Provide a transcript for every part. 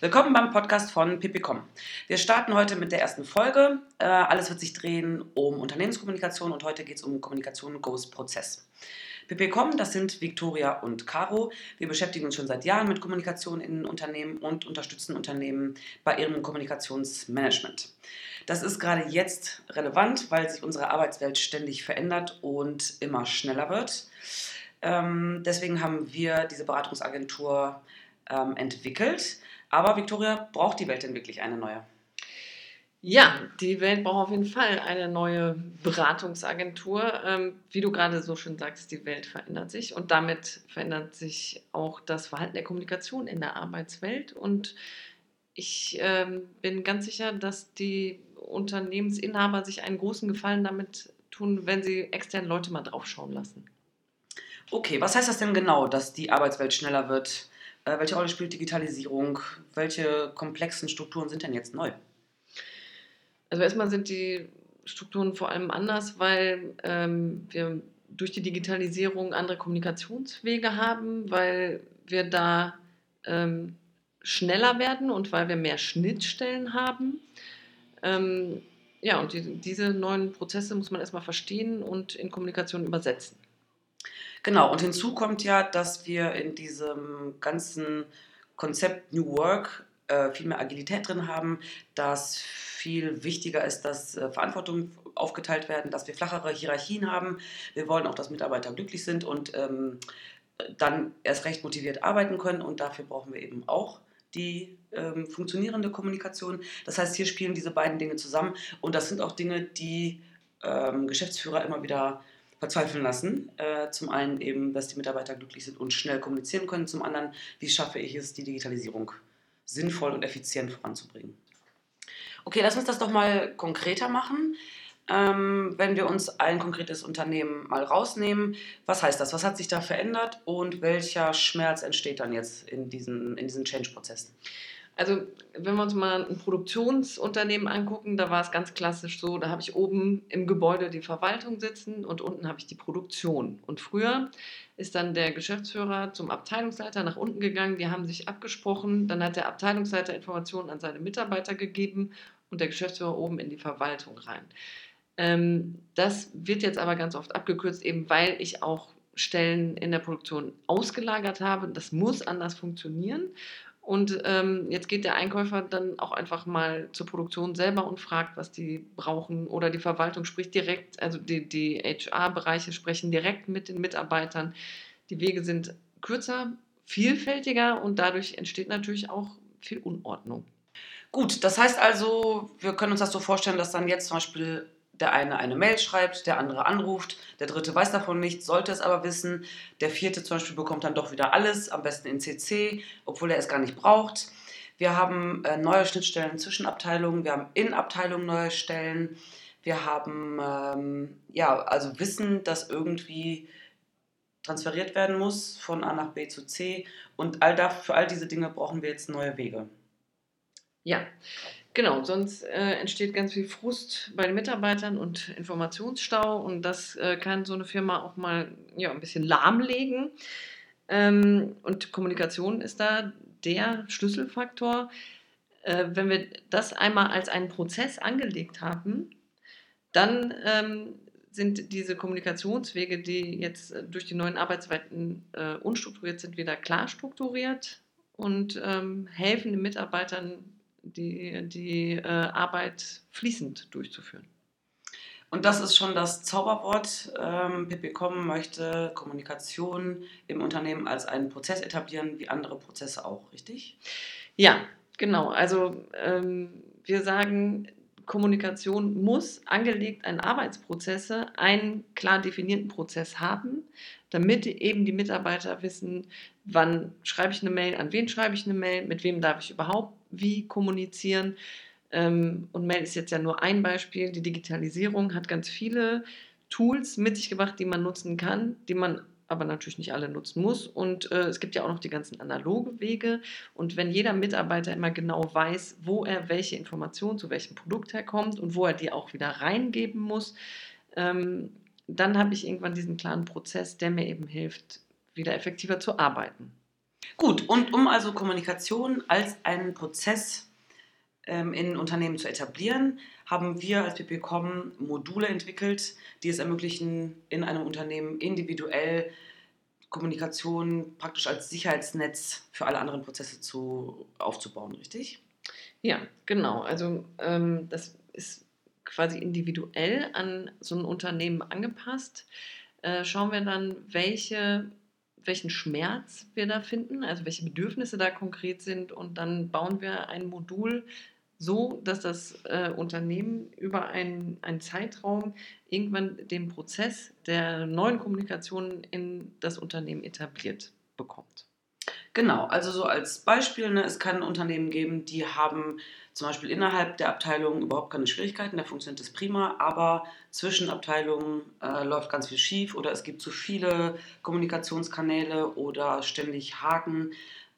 Willkommen beim Podcast von Pipicom. Wir starten heute mit der ersten Folge. Äh, alles wird sich drehen um Unternehmenskommunikation und heute geht es um Kommunikation Goes Prozess. Pipicom, das sind Victoria und Caro. Wir beschäftigen uns schon seit Jahren mit Kommunikation in Unternehmen und unterstützen Unternehmen bei ihrem Kommunikationsmanagement. Das ist gerade jetzt relevant, weil sich unsere Arbeitswelt ständig verändert und immer schneller wird. Ähm, deswegen haben wir diese Beratungsagentur ähm, entwickelt. Aber Victoria, braucht die Welt denn wirklich eine neue? Ja, die Welt braucht auf jeden Fall eine neue Beratungsagentur. Ähm, wie du gerade so schön sagst, die Welt verändert sich und damit verändert sich auch das Verhalten der Kommunikation in der Arbeitswelt. Und ich ähm, bin ganz sicher, dass die Unternehmensinhaber sich einen großen Gefallen damit tun, wenn sie externe Leute mal draufschauen lassen. Okay, was heißt das denn genau, dass die Arbeitswelt schneller wird? Äh, welche Rolle spielt Digitalisierung? Welche komplexen Strukturen sind denn jetzt neu? Also erstmal sind die Strukturen vor allem anders, weil ähm, wir durch die Digitalisierung andere Kommunikationswege haben, weil wir da ähm, schneller werden und weil wir mehr Schnittstellen haben. Ähm, ja, und die, diese neuen Prozesse muss man erstmal verstehen und in Kommunikation übersetzen. Genau, und hinzu kommt ja, dass wir in diesem ganzen Konzept New Work äh, viel mehr Agilität drin haben, dass viel wichtiger ist, dass äh, Verantwortung aufgeteilt werden, dass wir flachere Hierarchien haben. Wir wollen auch, dass Mitarbeiter glücklich sind und ähm, dann erst recht motiviert arbeiten können und dafür brauchen wir eben auch die ähm, funktionierende Kommunikation. Das heißt, hier spielen diese beiden Dinge zusammen und das sind auch Dinge, die ähm, Geschäftsführer immer wieder verzweifeln lassen. Äh, zum einen eben, dass die Mitarbeiter glücklich sind und schnell kommunizieren können. Zum anderen, wie schaffe ich es, die Digitalisierung sinnvoll und effizient voranzubringen. Okay, lass uns das doch mal konkreter machen. Ähm, wenn wir uns ein konkretes Unternehmen mal rausnehmen, was heißt das? Was hat sich da verändert und welcher Schmerz entsteht dann jetzt in diesen, in diesen Change-Prozessen? Also, wenn wir uns mal ein Produktionsunternehmen angucken, da war es ganz klassisch so, da habe ich oben im Gebäude die Verwaltung sitzen und unten habe ich die Produktion. Und früher ist dann der Geschäftsführer zum Abteilungsleiter nach unten gegangen, die haben sich abgesprochen, dann hat der Abteilungsleiter Informationen an seine Mitarbeiter gegeben und der Geschäftsführer oben in die Verwaltung rein. Ähm, das wird jetzt aber ganz oft abgekürzt, eben weil ich auch Stellen in der Produktion ausgelagert habe. Das muss anders funktionieren. Und ähm, jetzt geht der Einkäufer dann auch einfach mal zur Produktion selber und fragt, was die brauchen. Oder die Verwaltung spricht direkt, also die, die HR-Bereiche sprechen direkt mit den Mitarbeitern. Die Wege sind kürzer, vielfältiger und dadurch entsteht natürlich auch viel Unordnung. Gut, das heißt also, wir können uns das so vorstellen, dass dann jetzt zum Beispiel der eine eine Mail schreibt, der andere anruft, der dritte weiß davon nichts, sollte es aber wissen. Der vierte zum Beispiel bekommt dann doch wieder alles, am besten in CC, obwohl er es gar nicht braucht. Wir haben äh, neue Schnittstellen zwischen Abteilungen, wir haben in Abteilungen neue Stellen. Wir haben ähm, ja, also Wissen, das irgendwie transferiert werden muss von A nach B zu C. Und all da, für all diese Dinge brauchen wir jetzt neue Wege. Ja, Genau, sonst äh, entsteht ganz viel Frust bei den Mitarbeitern und Informationsstau und das äh, kann so eine Firma auch mal ja, ein bisschen lahmlegen. Ähm, und Kommunikation ist da der Schlüsselfaktor. Äh, wenn wir das einmal als einen Prozess angelegt haben, dann ähm, sind diese Kommunikationswege, die jetzt äh, durch die neuen Arbeitsweiten äh, unstrukturiert sind, wieder klar strukturiert und ähm, helfen den Mitarbeitern die, die äh, Arbeit fließend durchzuführen. Und das ist schon das Zauberwort. Ähm, PPCom möchte Kommunikation im Unternehmen als einen Prozess etablieren, wie andere Prozesse auch, richtig? Ja, genau. Also ähm, wir sagen, Kommunikation muss angelegt an Arbeitsprozesse einen klar definierten Prozess haben, damit eben die Mitarbeiter wissen, wann schreibe ich eine Mail, an wen schreibe ich eine Mail, mit wem darf ich überhaupt wie kommunizieren. Ähm, und Mail ist jetzt ja nur ein Beispiel. Die Digitalisierung hat ganz viele Tools mit sich gebracht, die man nutzen kann, die man aber natürlich nicht alle nutzen muss. Und äh, es gibt ja auch noch die ganzen analoge Wege. Und wenn jeder Mitarbeiter immer genau weiß, wo er welche Informationen zu welchem Produkt herkommt und wo er die auch wieder reingeben muss, ähm, dann habe ich irgendwann diesen klaren Prozess, der mir eben hilft, wieder effektiver zu arbeiten. Gut, und um also Kommunikation als einen Prozess ähm, in Unternehmen zu etablieren, haben wir als PPCom Module entwickelt, die es ermöglichen, in einem Unternehmen individuell Kommunikation praktisch als Sicherheitsnetz für alle anderen Prozesse zu, aufzubauen, richtig? Ja, genau. Also ähm, das ist quasi individuell an so ein Unternehmen angepasst. Äh, schauen wir dann, welche, welchen Schmerz wir da finden, also welche Bedürfnisse da konkret sind und dann bauen wir ein Modul so, dass das äh, Unternehmen über einen, einen Zeitraum irgendwann den Prozess der neuen Kommunikation in das Unternehmen etabliert bekommt. Genau, also so als Beispiel, ne, es kann Unternehmen geben, die haben zum Beispiel innerhalb der Abteilung überhaupt keine Schwierigkeiten, da funktioniert das prima, aber zwischen Abteilungen äh, läuft ganz viel schief oder es gibt zu viele Kommunikationskanäle oder ständig Haken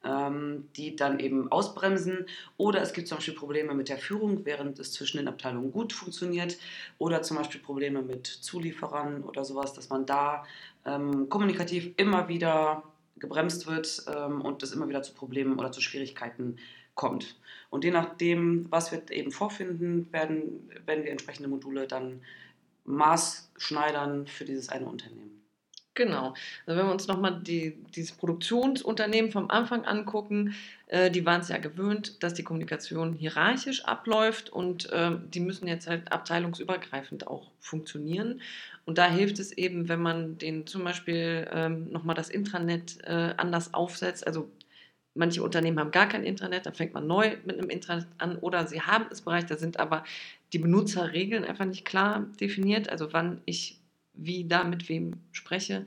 ähm, die dann eben ausbremsen. Oder es gibt zum Beispiel Probleme mit der Führung, während es zwischen den Abteilungen gut funktioniert. Oder zum Beispiel Probleme mit Zulieferern oder sowas, dass man da ähm, kommunikativ immer wieder gebremst wird ähm, und es immer wieder zu Problemen oder zu Schwierigkeiten kommt. Und je nachdem, was wir eben vorfinden, werden, werden wir entsprechende Module dann maßschneidern für dieses eine Unternehmen. Genau. Also wenn wir uns nochmal die, dieses Produktionsunternehmen vom Anfang angucken, äh, die waren es ja gewöhnt, dass die Kommunikation hierarchisch abläuft und äh, die müssen jetzt halt abteilungsübergreifend auch funktionieren. Und da hilft es eben, wenn man den zum Beispiel ähm, nochmal das Intranet äh, anders aufsetzt. Also manche Unternehmen haben gar kein Intranet, dann fängt man neu mit einem Intranet an oder sie haben es bereits, da sind aber die Benutzerregeln einfach nicht klar definiert. Also wann ich wie da mit wem spreche.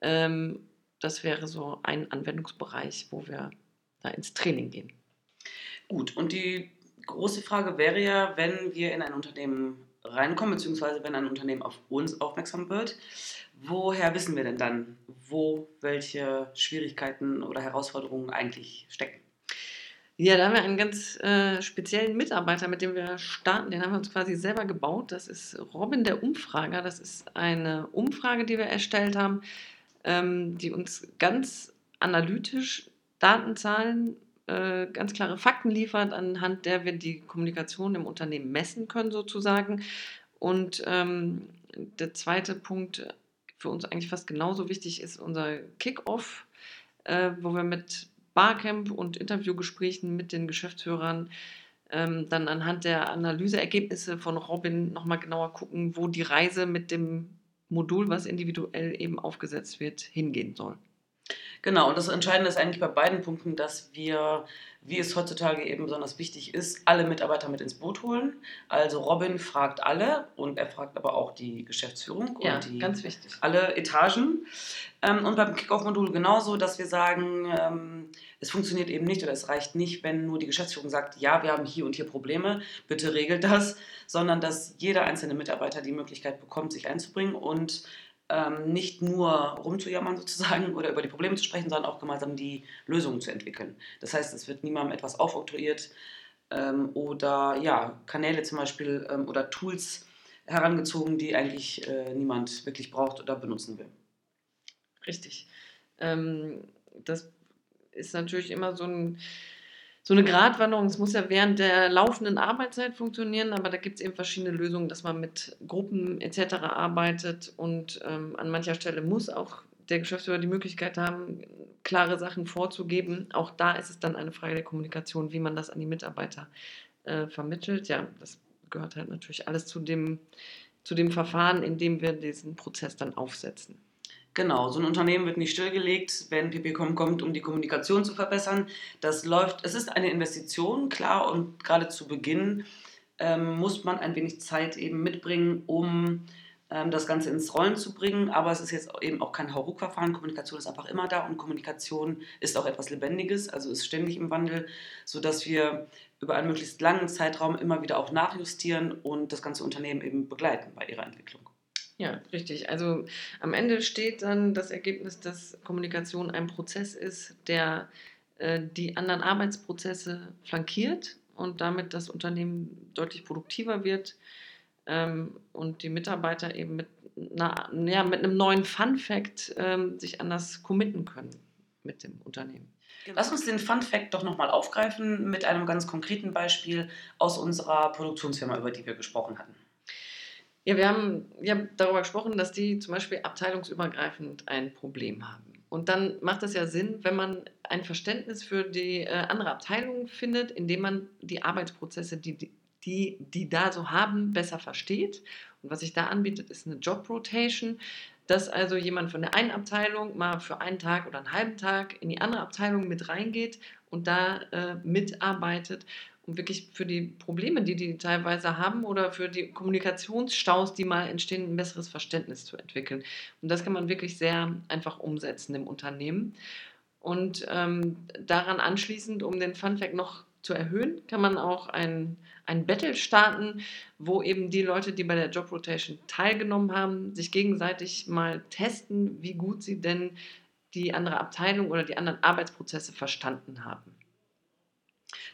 Ähm, das wäre so ein Anwendungsbereich, wo wir da ins Training gehen. Gut, und die große Frage wäre ja, wenn wir in ein Unternehmen reinkommen, beziehungsweise wenn ein Unternehmen auf uns aufmerksam wird, woher wissen wir denn dann, wo welche Schwierigkeiten oder Herausforderungen eigentlich stecken? Ja, da haben wir einen ganz äh, speziellen Mitarbeiter, mit dem wir starten. Den haben wir uns quasi selber gebaut. Das ist Robin der Umfrager. Das ist eine Umfrage, die wir erstellt haben, ähm, die uns ganz analytisch Datenzahlen, äh, ganz klare Fakten liefert, anhand der wir die Kommunikation im Unternehmen messen können, sozusagen. Und ähm, der zweite Punkt für uns eigentlich fast genauso wichtig ist unser Kickoff, äh, wo wir mit Barcamp und Interviewgesprächen mit den Geschäftsführern ähm, dann anhand der Analyseergebnisse von Robin nochmal genauer gucken, wo die Reise mit dem Modul, was individuell eben aufgesetzt wird, hingehen soll. Genau, und das Entscheidende ist eigentlich bei beiden Punkten, dass wir, wie es heutzutage eben besonders wichtig ist, alle Mitarbeiter mit ins Boot holen. Also Robin fragt alle und er fragt aber auch die Geschäftsführung ja, und die, ganz wichtig. alle Etagen. Ähm, und beim Kickoff-Modul genauso, dass wir sagen, ähm, es funktioniert eben nicht oder es reicht nicht, wenn nur die Geschäftsführung sagt, ja, wir haben hier und hier Probleme, bitte regelt das, sondern dass jeder einzelne Mitarbeiter die Möglichkeit bekommt, sich einzubringen und ähm, nicht nur rumzujammern sozusagen oder über die Probleme zu sprechen, sondern auch gemeinsam die Lösungen zu entwickeln. Das heißt, es wird niemandem etwas aufoktroyiert ähm, oder ja, Kanäle zum Beispiel ähm, oder Tools herangezogen, die eigentlich äh, niemand wirklich braucht oder benutzen will. Richtig. Ähm, das ist natürlich immer so ein so eine Gratwanderung, es muss ja während der laufenden Arbeitszeit funktionieren, aber da gibt es eben verschiedene Lösungen, dass man mit Gruppen etc. arbeitet und ähm, an mancher Stelle muss auch der Geschäftsführer die Möglichkeit haben, klare Sachen vorzugeben. Auch da ist es dann eine Frage der Kommunikation, wie man das an die Mitarbeiter äh, vermittelt. Ja, das gehört halt natürlich alles zu dem, zu dem Verfahren, in dem wir diesen Prozess dann aufsetzen. Genau, so ein Unternehmen wird nicht stillgelegt, wenn PPCom kommt, um die Kommunikation zu verbessern. Das läuft, es ist eine Investition, klar, und gerade zu Beginn ähm, muss man ein wenig Zeit eben mitbringen, um ähm, das Ganze ins Rollen zu bringen. Aber es ist jetzt eben auch kein Hauruck-Verfahren. Kommunikation ist einfach immer da und Kommunikation ist auch etwas Lebendiges, also ist ständig im Wandel, sodass wir über einen möglichst langen Zeitraum immer wieder auch nachjustieren und das ganze Unternehmen eben begleiten bei ihrer Entwicklung. Ja, richtig. Also am Ende steht dann das Ergebnis, dass Kommunikation ein Prozess ist, der äh, die anderen Arbeitsprozesse flankiert und damit das Unternehmen deutlich produktiver wird ähm, und die Mitarbeiter eben mit, einer, ja, mit einem neuen Fun Fact ähm, sich anders committen können mit dem Unternehmen. Genau. Lass uns den Fun Fact doch nochmal aufgreifen mit einem ganz konkreten Beispiel aus unserer Produktionsfirma, über die wir gesprochen hatten. Ja, wir haben ja darüber gesprochen, dass die zum Beispiel abteilungsübergreifend ein Problem haben. Und dann macht es ja Sinn, wenn man ein Verständnis für die äh, andere Abteilung findet, indem man die Arbeitsprozesse, die, die die da so haben, besser versteht. Und was sich da anbietet, ist eine Job Rotation dass also jemand von der einen Abteilung mal für einen Tag oder einen halben Tag in die andere Abteilung mit reingeht und da äh, mitarbeitet, um wirklich für die Probleme, die die teilweise haben oder für die Kommunikationsstaus, die mal entstehen, ein besseres Verständnis zu entwickeln. Und das kann man wirklich sehr einfach umsetzen im Unternehmen. Und ähm, daran anschließend, um den Funfact noch zu erhöhen, kann man auch ein, ein Battle starten, wo eben die Leute, die bei der Job Rotation teilgenommen haben, sich gegenseitig mal testen, wie gut sie denn die andere Abteilung oder die anderen Arbeitsprozesse verstanden haben.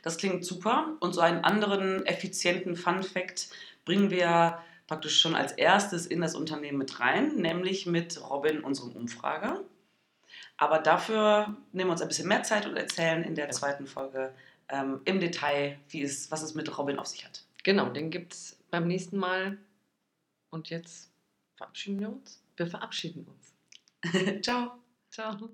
Das klingt super. Und so einen anderen effizienten Fun Fact bringen wir praktisch schon als erstes in das Unternehmen mit rein, nämlich mit Robin, unserem Umfrager. Aber dafür nehmen wir uns ein bisschen mehr Zeit und erzählen in der zweiten Folge ähm, im Detail, wie es, was es mit Robin auf sich hat. Genau, den gibt es beim nächsten Mal. Und jetzt verabschieden wir uns. Wir verabschieden uns. Ciao. Ciao.